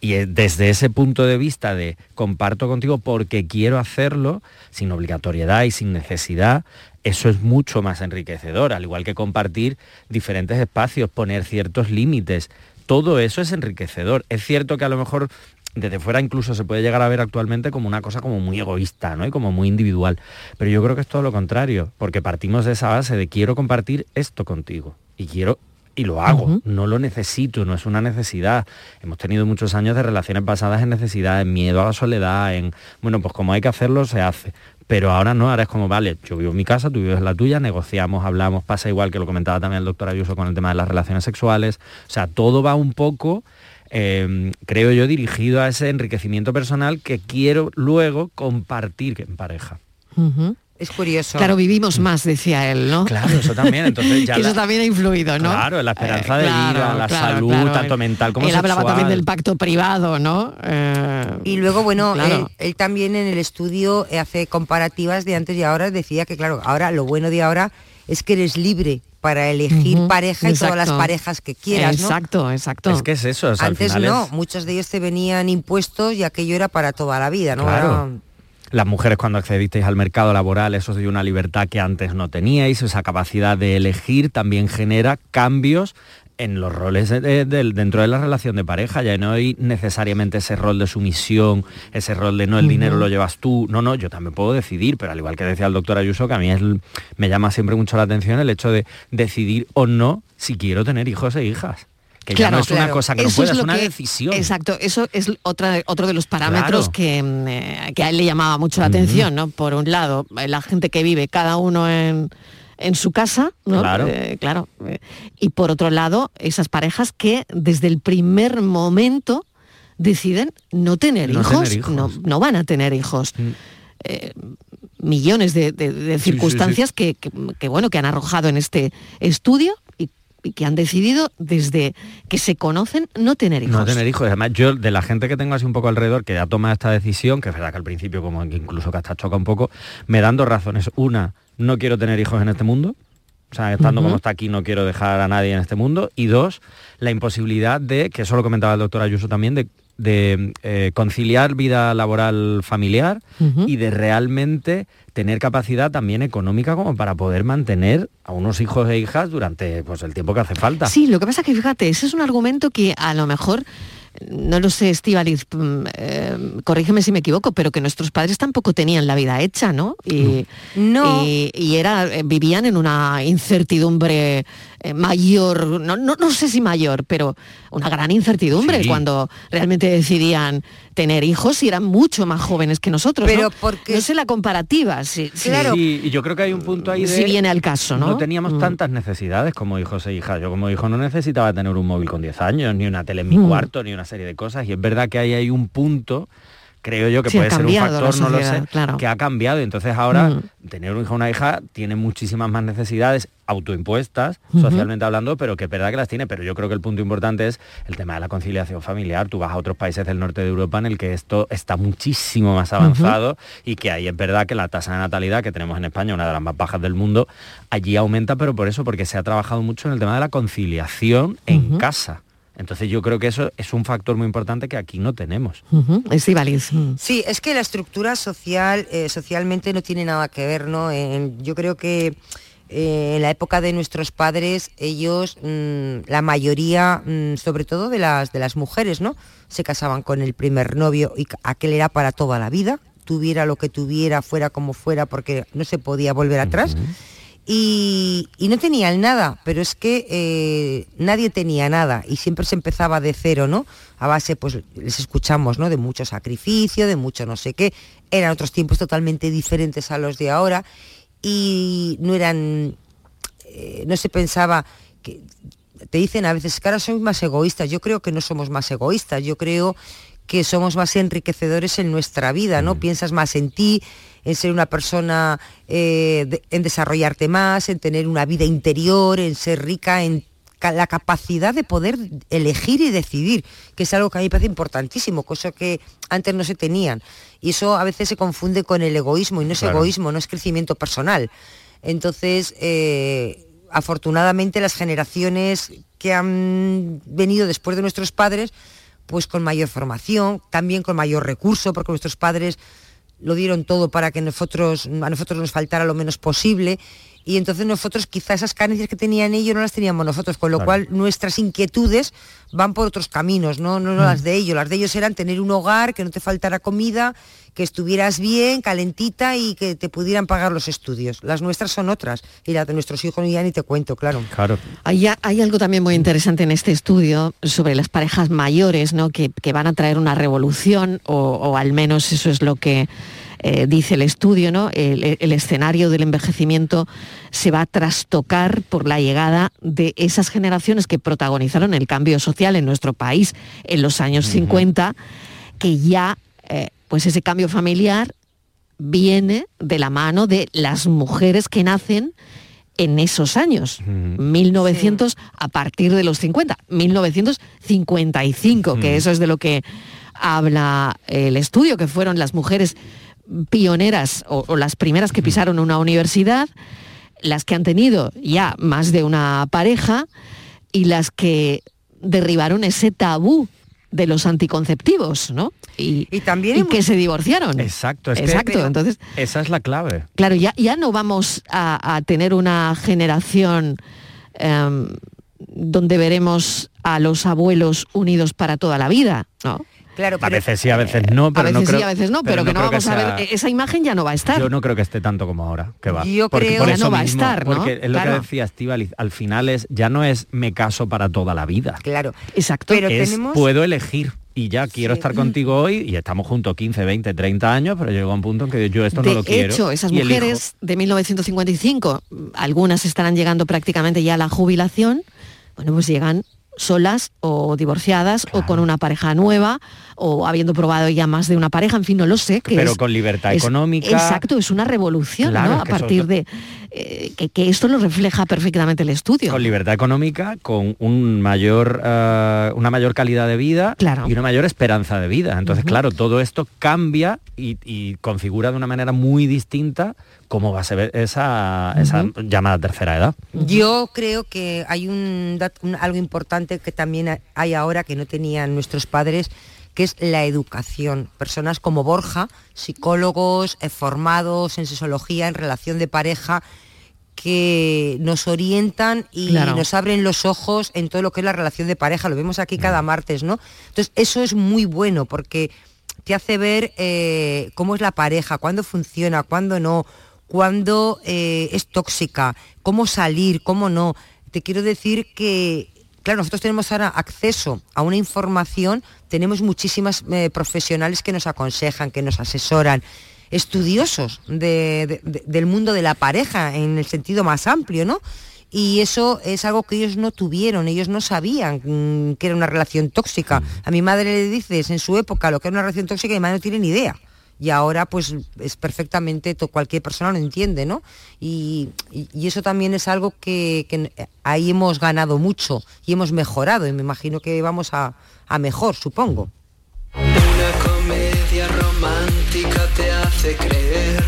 Y desde ese punto de vista de comparto contigo porque quiero hacerlo, sin obligatoriedad y sin necesidad, eso es mucho más enriquecedor, al igual que compartir diferentes espacios, poner ciertos límites. Todo eso es enriquecedor. Es cierto que a lo mejor desde fuera incluso se puede llegar a ver actualmente como una cosa como muy egoísta, ¿no? Y como muy individual. Pero yo creo que es todo lo contrario, porque partimos de esa base de quiero compartir esto contigo y quiero y lo hago, no lo necesito, no es una necesidad. Hemos tenido muchos años de relaciones basadas en necesidad, en miedo a la soledad, en, bueno, pues como hay que hacerlo, se hace. Pero ahora no, ahora es como, vale, yo vivo en mi casa, tú vives en la tuya, negociamos, hablamos, pasa igual que lo comentaba también el doctor Ayuso con el tema de las relaciones sexuales. O sea, todo va un poco, em, creo yo, dirigido a ese enriquecimiento personal que quiero luego compartir en pareja. Es curioso. Claro, vivimos más, decía él, ¿no? Claro, eso también. Entonces ya eso también ha influido, ¿no? Claro, la esperanza de vida, la salud, tanto mental como él sexual. hablaba también del pacto privado, ¿no? Eh, y luego, bueno, él, también en el estudio hace comparativas de antes y ahora, decía que, claro, ahora lo bueno de ahora es que eres libre para elegir pareja y todas las parejas que quieras, ¿no? Exacto, exacto. Es que es eso. Antes no, muchos de ellos te venían impuestos y aquello era para toda la vida, ¿no? Claro las mujeres cuando accedisteis al mercado laboral, eso dio una libertad que antes no teníais, esa capacidad de elegir también genera cambios en los roles dentro de la relación de pareja, ya no hay necesariamente ese rol de sumisión, ese rol de no, el dinero lo llevas tú, no, no, yo también puedo decidir, pero al igual que decía el doctor Ayuso, que a mí me llama siempre mucho la atención el hecho de decidir o no si quiero tener hijos e hijas que ya no es una cosa que no pueda, es, una decisión. Exacto, eso es otra, otro de los parámetros que, mm, eh, que, a él le llamaba mucho la atención, ¿no? Por un lado, la gente que vive cada uno en, su casa, ¿no? Claro. Eh, claro. Y por otro lado, esas parejas que desde el primer momento deciden no tener hijos, No, van a tener hijos. Mm. Eh, millones de, circunstancias Que, que, bueno que han arrojado en este estudio y que han decidido desde que se conocen no tener hijos. No tener hijos. Además, yo de la gente que tengo así un poco alrededor que ha tomado esta decisión, que es verdad que al principio como que incluso que hasta choca un poco, me dan dos razones. Una, no quiero tener hijos en este mundo. O sea, estando como está aquí no quiero dejar a nadie en este mundo. Y dos, la imposibilidad de, que eso lo comentaba el doctor Ayuso también, de, de, eh, conciliar vida laboral familiar y de realmente tener capacidad también económica como para poder mantener a unos hijos e hijas durante pues, el tiempo que hace falta. Sí, lo que pasa es que fíjate, ese es un argumento que a lo mejor no lo sé, Estivaliz, mm, eh, corrígeme si me equivoco, pero que nuestros padres tampoco tenían la vida hecha, ¿no? Y, No. y, y era, eh, vivían en una incertidumbre eh, mayor, no, no, no sé si mayor, pero una gran incertidumbre Sí. cuando realmente decidían tener hijos y eran mucho más jóvenes que nosotros. Pero ¿no? porque- no sé la comparativa, Sí, y yo creo que hay un punto ahí de... Si viene al caso, ¿no? teníamos Mm. tantas necesidades como hijos e hijas. Yo como hijo no necesitaba tener un móvil con 10 años, ni una tele en mi Mm. cuarto, ni una serie de cosas. Y es verdad que ahí hay un punto, creo yo, que Sí, puede ser un factor, no lo sé, claro. que ha cambiado. Entonces ahora Mm. tener un hijo o una hija tiene muchísimas más necesidades autoimpuestas, socialmente hablando, pero que es verdad que las tiene. Pero yo creo que el punto importante es el tema de la conciliación familiar. Tú vas a otros países del norte de Europa en el que esto está muchísimo más avanzado y que ahí es verdad que la tasa de natalidad que tenemos en España, una de las más bajas del mundo, allí aumenta, pero por eso, porque se ha trabajado mucho en el tema de la conciliación en casa. Entonces yo creo que eso es un factor muy importante que aquí no tenemos. Estíbaliz, mm. Sí, es que la estructura social, eh, socialmente no tiene nada que ver, ¿no? En- yo creo que eh, en la época de nuestros padres, ellos, mm, la mayoría, mm, sobre todo de las, de las mujeres, ¿no? Se casaban con el primer novio y aquel era para toda la vida, tuviera lo que tuviera, fuera como fuera, porque no se podía volver atrás. Y, y no tenían nada, pero es que eh, nadie tenía nada y siempre se empezaba de cero, ¿no? A base, pues les escuchamos, ¿no? De mucho sacrificio, de mucho no sé qué. Eran otros tiempos totalmente diferentes a los de ahora y no eran, eh, no se pensaba que te dicen a veces que ahora sois más egoístas. Yo creo que no somos más egoístas. Yo creo que somos más enriquecedores en nuestra vida, ¿no? Piensas más en ti, en ser una persona, eh, de- en desarrollarte más, en tener una vida interior, en ser rica, en la capacidad de poder elegir y decidir, que es algo que a mí me parece importantísimo, cosa que antes no se tenían. Y eso a veces se confunde con el egoísmo, y no es Claro. egoísmo, no es crecimiento personal. Entonces, eh, afortunadamente las generaciones que han venido después de nuestros padres, pues con mayor formación, también con mayor recurso, porque nuestros padres lo dieron todo para que nosotros, a nosotros nos faltara lo menos posible. Y entonces nosotros quizá esas carencias que tenían ellos no las teníamos nosotros, con lo Claro. cual nuestras inquietudes van por otros caminos, no, no, no las de ellos. Las de ellos eran tener un hogar, que no te faltara comida, que estuvieras bien, calentita y que te pudieran pagar los estudios. Las nuestras son otras y las de nuestros hijos ya ni te cuento, claro. Claro. Hay, hay algo también muy interesante en este estudio sobre las parejas mayores, ¿no? que, que van a traer una revolución, o, o al menos eso es lo que eh, dice el estudio, ¿no? El, el escenario del envejecimiento se va a trastocar por la llegada de esas generaciones que protagonizaron el cambio social en nuestro país en los años 50, que ya, eh, pues ese cambio familiar viene de la mano de las mujeres que nacen en esos años, 1900 a partir de los 50, 1955, que eso es de lo que habla el estudio, que fueron las mujeres pioneras o, o las primeras que pisaron una universidad, las que han tenido ya más de una pareja y las que derribaron ese tabú de los anticonceptivos, ¿no? Y, también que se divorciaron. Exacto, es que- Exacto, entonces Esa es la clave. Claro, ya, ya no vamos a, a tener una generación em, donde veremos a los abuelos unidos para toda la vida, ¿no? Claro, A veces sí, a veces no, pero a veces no creo, sí, a veces no, pero, que no vamos a sea- ver, esa imagen ya no va a estar. Yo no creo que esté tanto como ahora, que va. Yo Porque creo- eso no va a estar, ¿no? Porque es lo Claro. que decía Estíbaliz, al final es, ya no es me caso para toda la vida. Claro. Exacto. Pero es, tenemos- puedo elegir y ya quiero Sí. estar contigo hoy y estamos juntos 15, 20, 30 años, pero llega un punto en que yo esto de no lo quiero. hecho, esas elijo. mujeres de 1955, algunas estarán llegando prácticamente ya a la jubilación, bueno, pues llegan solas o divorciadas o con una pareja nueva o habiendo probado ya más de una pareja, en fin, no lo sé. que Pero es- con libertad es- económica. Exacto, es una revolución, Claro, ¿no? A eso partir de, eh, que, que esto lo refleja perfectamente el estudio. Con libertad económica, con un mayor, eh, una mayor calidad de vida y una mayor esperanza de vida. Entonces, claro, todo esto cambia y, y configura de una manera muy distinta cómo va a ser esa, esa llamada tercera edad. Yo creo que hay un, un- algo importante que también ha- hay ahora que no tenían nuestros padres, que es la educación. Personas como Borja, psicólogos eh, formados en sexología, en relación de pareja, que nos orientan y Claro. nos abren los ojos en todo lo que es la relación de pareja. Lo vemos aquí cada martes, ¿no? Entonces, eso es muy bueno porque te hace ver eh, cómo es la pareja, cuándo funciona, cuándo no, cuándo eh, es tóxica, cómo salir, cómo no. Te quiero decir que, claro, nosotros tenemos ahora acceso a una información, tenemos muchísimas eh, profesionales que nos aconsejan, que nos asesoran, estudiosos de- de- de- del mundo de la pareja en el sentido más amplio, ¿no? Y eso es algo que ellos no tuvieron, ellos no sabían mm, que era una relación tóxica. A mi madre le dices en su época lo que era una relación tóxica y mi madre no tiene ni idea. Y ahora pues es perfectamente, cualquier persona lo entiende, ¿no? Y, y- eso también es algo que, que ahí hemos ganado mucho y hemos mejorado y me imagino que vamos a, a mejor, supongo. Una comedia romántica te hace creer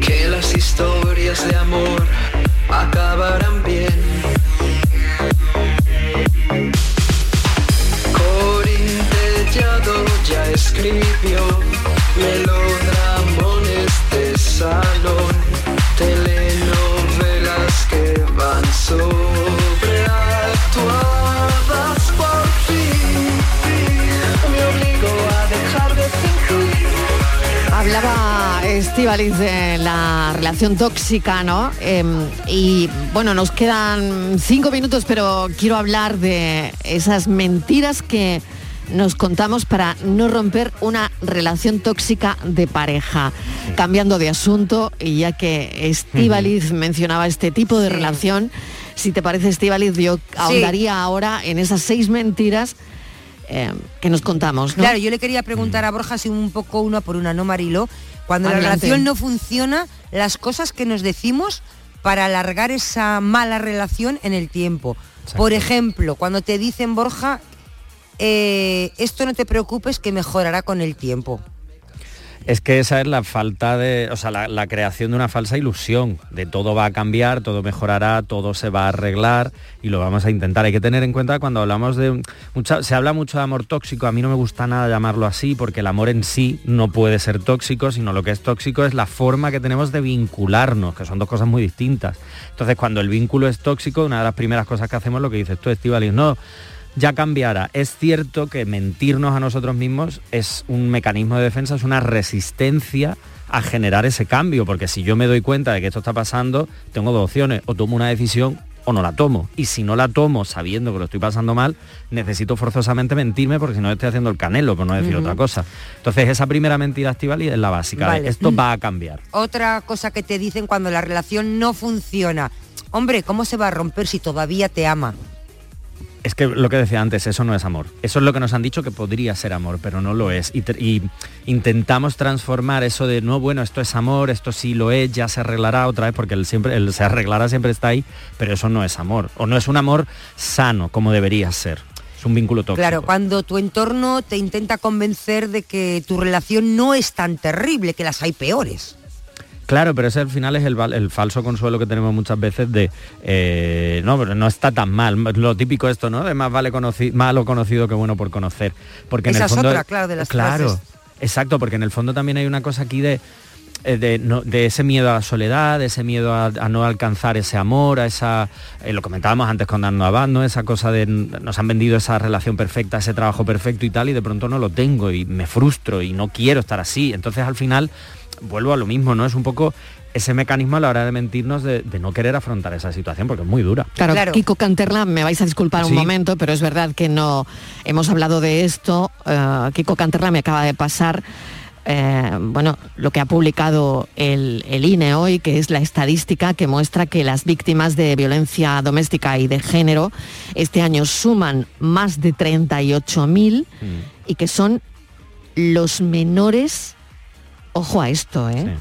que las historias de amor acabarán bien. Escribió melodramones de salón, telenovelas que van sobreactuadas por fin. Me obligo a dejar de fingir. Hablaba Estivaliz de la relación tóxica, ¿no? Em, y bueno, nos quedan cinco minutos, pero quiero hablar de esas mentiras que nos contamos para no romper una relación tóxica de pareja. Cambiando de asunto, y ya que Estivaliz mencionaba este tipo de relación, si te parece Estivaliz, yo ahondaría ahora en esas seis mentiras eh, que nos contamos, ¿no? Claro, yo le quería preguntar a Borja si un poco una por una, ¿no, Marilo? Cuando la relación no funciona, las cosas que nos decimos para alargar esa mala relación en el tiempo. Por ejemplo, cuando te dicen, Borja, eh, esto no te preocupes que mejorará con el tiempo. Es que esa es la falta de, o sea, la, creación de una falsa ilusión, de todo va a cambiar, todo mejorará, todo se va a arreglar y lo vamos a intentar. Hay que tener en cuenta cuando hablamos de, mucha- se habla mucho de amor tóxico, a mí no me gusta nada llamarlo así porque el amor en sí no puede ser tóxico, sino lo que es tóxico es la forma que tenemos de vincularnos, que son dos cosas muy distintas. Entonces cuando el vínculo es tóxico, una de las primeras cosas que hacemos lo que dices tú, Estivaliz, no, ya cambiará. Es cierto que mentirnos a nosotros mismos es un mecanismo de defensa, es una resistencia a generar ese cambio, porque si yo me doy cuenta de que esto está pasando, tengo dos opciones, o tomo una decisión o no la tomo. Y si no la tomo sabiendo que lo estoy pasando mal, necesito forzosamente mentirme porque si no estoy haciendo el canelo, por no decir otra cosa. Entonces esa primera mentira activa es la básica. Vale. esto va a cambiar. Otra cosa que te dicen cuando la relación no funciona. Hombre, ¿cómo se va a romper si todavía te ama? Es que lo que decía antes, eso no es amor. Eso es lo que nos han dicho que podría ser amor, pero no lo es. Y, intentamos transformar eso de, no, bueno, esto es amor, esto sí lo es, ya se arreglará otra vez, porque siempre, se arreglará siempre está ahí, pero eso no es amor. O no es un amor sano, como debería ser. Un vínculo tóxico. Claro, cuando tu entorno te intenta convencer de que tu relación no es tan terrible, que las hay peores. Claro, pero ese al final es el, falso consuelo que tenemos muchas veces de eh, no, pero no está tan mal. Lo típico esto, ¿no? De más vale conoci- malo conocido que bueno por conocer. Porque en el es fondo. otra, claro, de las Claro, frases. exacto, porque en el fondo también hay una cosa aquí de. eh, De, no- de ese miedo a la soledad, de ese miedo a, a no alcanzar ese amor, a esa, eh, lo comentábamos antes con Dando Abad, ¿no? esa cosa de nos han vendido esa relación perfecta, ese trabajo perfecto y tal, y de pronto no lo tengo y me frustro y no quiero estar así. Entonces al final vuelvo a lo mismo, ¿no? Es un poco ese mecanismo a la hora de mentirnos de, de no querer afrontar esa situación porque es muy dura. Claro, Kiko Canterla, me vais a disculpar un Sí. momento, pero es verdad que no hemos hablado de esto. Eh, Kiko Canterla me acaba de pasar, eh, bueno, lo que ha publicado el, el INE hoy, que es la estadística que muestra que las víctimas de violencia doméstica y de género este año suman más de 38.000 y que son los menores ojo a esto, ¿eh?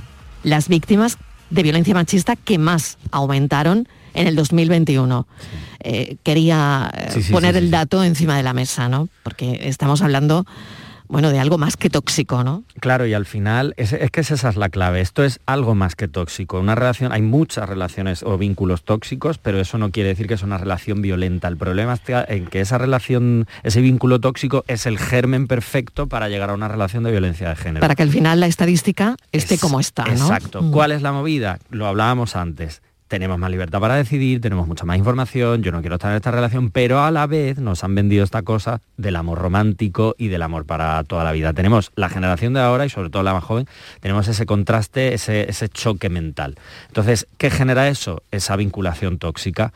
Las víctimas de violencia machista que más aumentaron en el 2021. Eh, quería eh, Sí, poner el dato encima de la mesa, ¿no? Porque estamos hablando, bueno, de algo más que tóxico, ¿no? Claro, y al final, es, es que esa es la clave. Esto es algo más que tóxico. Una relación, hay muchas relaciones o vínculos tóxicos, pero eso no quiere decir que es una relación violenta. El problema está en que esa relación, ese vínculo tóxico es el germen perfecto para llegar a una relación de violencia de género. Para que al final la estadística esté como está, ¿no? Exacto. Mm. ¿Cuál es la movida? Lo hablábamos antes. Tenemos más libertad para decidir, tenemos mucha más información, yo no quiero estar en esta relación, pero a la vez nos han vendido esta cosa del amor romántico y del amor para toda la vida. Tenemos la generación de ahora y sobre todo la más joven, tenemos ese contraste, ese, ese choque mental. Entonces, ¿qué genera eso? Esa vinculación tóxica.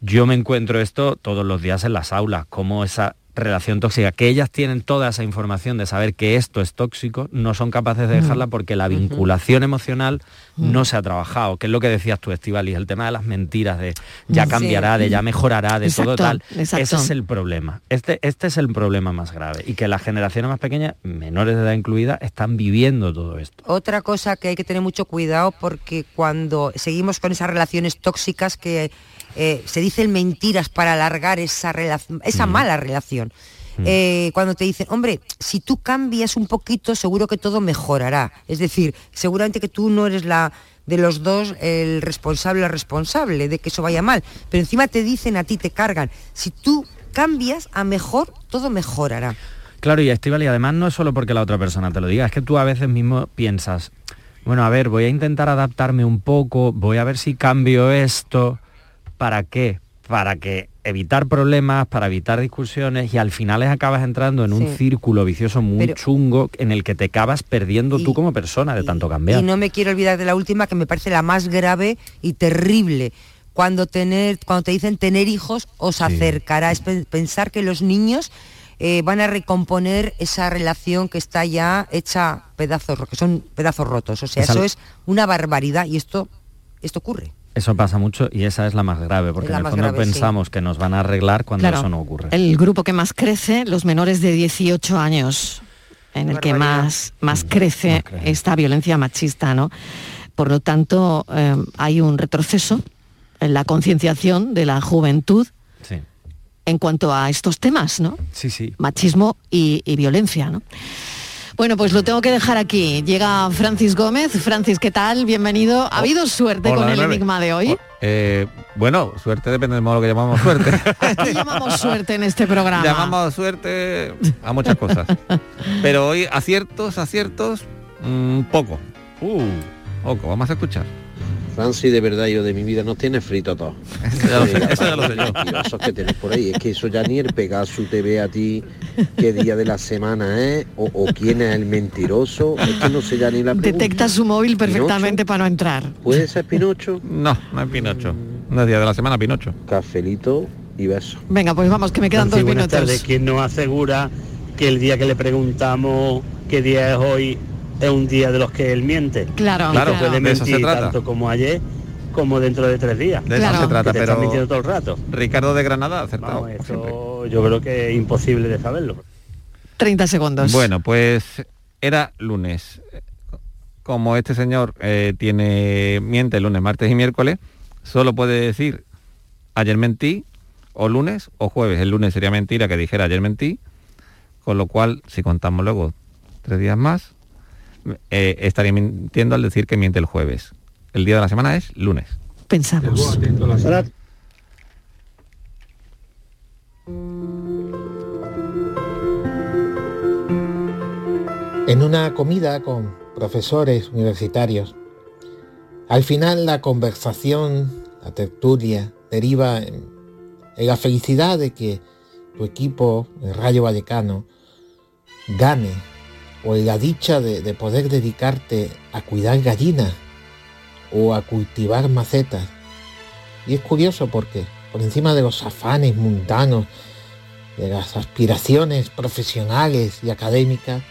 Yo me encuentro esto todos los días en las aulas, como esa relación tóxica, que ellas tienen toda esa información de saber que esto es tóxico, no son capaces de dejarla porque la vinculación emocional no se ha trabajado, que es lo que decías tú, Estivalis, el tema de las mentiras, de ya Sí. cambiará, de ya mejorará, de todo tal. exacto. Ese es el problema. Este, este es el problema más grave. Y que las generaciones más pequeñas, menores de edad incluida, están viviendo todo esto. Otra cosa que hay que tener mucho cuidado porque cuando seguimos con esas relaciones tóxicas que eh, se dicen mentiras para alargar esa, relación, esa mala relación. Eh, cuando te dicen, hombre, si tú cambias un poquito, seguro que todo mejorará. Es decir, seguramente que tú no eres la de los dos el responsable o responsable de que eso vaya mal. Pero encima te dicen a ti, te cargan, si tú cambias a mejor, todo mejorará. Claro, y Estíbal, y además no es solo porque la otra persona te lo diga, es que tú a veces mismo piensas, bueno, a ver, voy a intentar adaptarme un poco, voy a ver si cambio esto, ¿para qué? Para que evitar problemas, para evitar discusiones y al final acabas entrando en un círculo vicioso muy Pero- chungo en el que te acabas perdiendo tú como persona de tanto cambiar. Y no me quiero olvidar de la última que me parece la más grave y terrible. Cuando tener, cuando te dicen tener hijos os acercará. Es pe- pensar que los niños eh, van a recomponer esa relación que está ya hecha pedazos, que son pedazos rotos. O sea, Esa- eso es una barbaridad y esto, esto ocurre. Eso pasa mucho y esa es la más grave, porque en el más fondo grave, sí. pensamos que nos van a arreglar cuando Claro. eso no ocurre. El grupo que más crece, los menores de 18 años, en el que más, más crece esta violencia machista, ¿no? Por lo tanto, eh, hay un retroceso en la concienciación de la juventud Sí. en cuanto a estos temas, ¿no? Sí, sí. Machismo y, y violencia, ¿no? Bueno, pues lo tengo que dejar aquí. Llega Francis Gómez. Francis, ¿qué tal? Bienvenido. ¿Ha habido suerte Hola, con el enigma de hoy? Eh, bueno, suerte depende del modo lo que llamamos suerte. ¿Qué llamamos suerte en este programa? llamamos suerte a muchas cosas. Pero hoy aciertos, aciertos, mm, poco. Uh, poco, vamos a escuchar. Francis, de verdad, yo de mi vida no tiene frito todo. Eso ya lo sé, eso ya lo sé yo. Que tenés por ahí. Es que eso ya ni el Pegaso te ve a ti qué día de la semana es o, o quién es el mentiroso. Es que no sé ya ni la pregunta. Detecta su móvil perfectamente para no entrar. ¿Puede ser Pinocho? No, no es Pinocho. No es día de la semana Pinocho. Cafelito y beso. Venga, pues vamos, que me quedan dos minutos. ¿Quién nos asegura que el día que le preguntamos qué día es hoy es un día de los que él miente? Claro, Claro, puede de eso se mentir trata. tanto como ayer como dentro de tres días. De eso se trata, Que te está pero mintiendo todo el rato. Ricardo de Granada ha acertado. Vamos, esto yo creo que es imposible de saberlo. 30 segundos. Bueno, pues era lunes. Como este señor eh, tiene miente lunes, martes y miércoles, solo puede decir ayer mentí, o lunes o jueves. El lunes sería mentira que dijera ayer mentí, con lo cual, si contamos luego tres días más, eh, estaría mintiendo al decir que miente el jueves. El día de la semana es lunes. Pensamos. En una comida con profesores universitarios, al final la conversación, la tertulia, deriva en, en la felicidad de que tu equipo, el Rayo Vallecano, gane, o la dicha de, de poder dedicarte a cuidar gallinas o a cultivar macetas. Y es curioso porque por encima de los afanes mundanos, de las aspiraciones profesionales y académicas,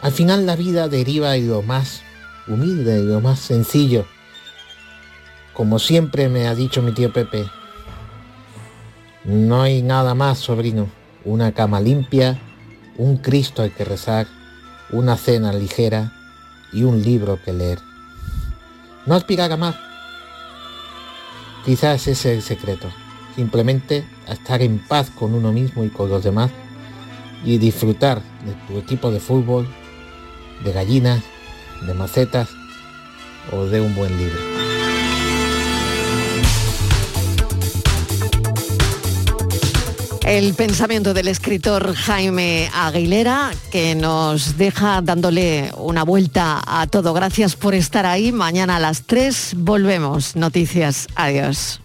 al final la vida deriva en lo más humilde, en lo más sencillo. Como siempre me ha dicho mi tío Pepe, no hay nada más, sobrino. Una cama limpia, un Cristo al que rezar, una cena ligera y un libro que leer. No aspirar a más. Quizás ese es el secreto. Simplemente a estar en paz con uno mismo y con los demás y disfrutar de tu equipo de fútbol, de gallinas, de macetas o de un buen libro. El pensamiento del escritor Jaime Aguilera, que nos deja dándole una vuelta a todo. Gracias por estar ahí. Mañana a las 3 volvemos. Noticias. Adiós.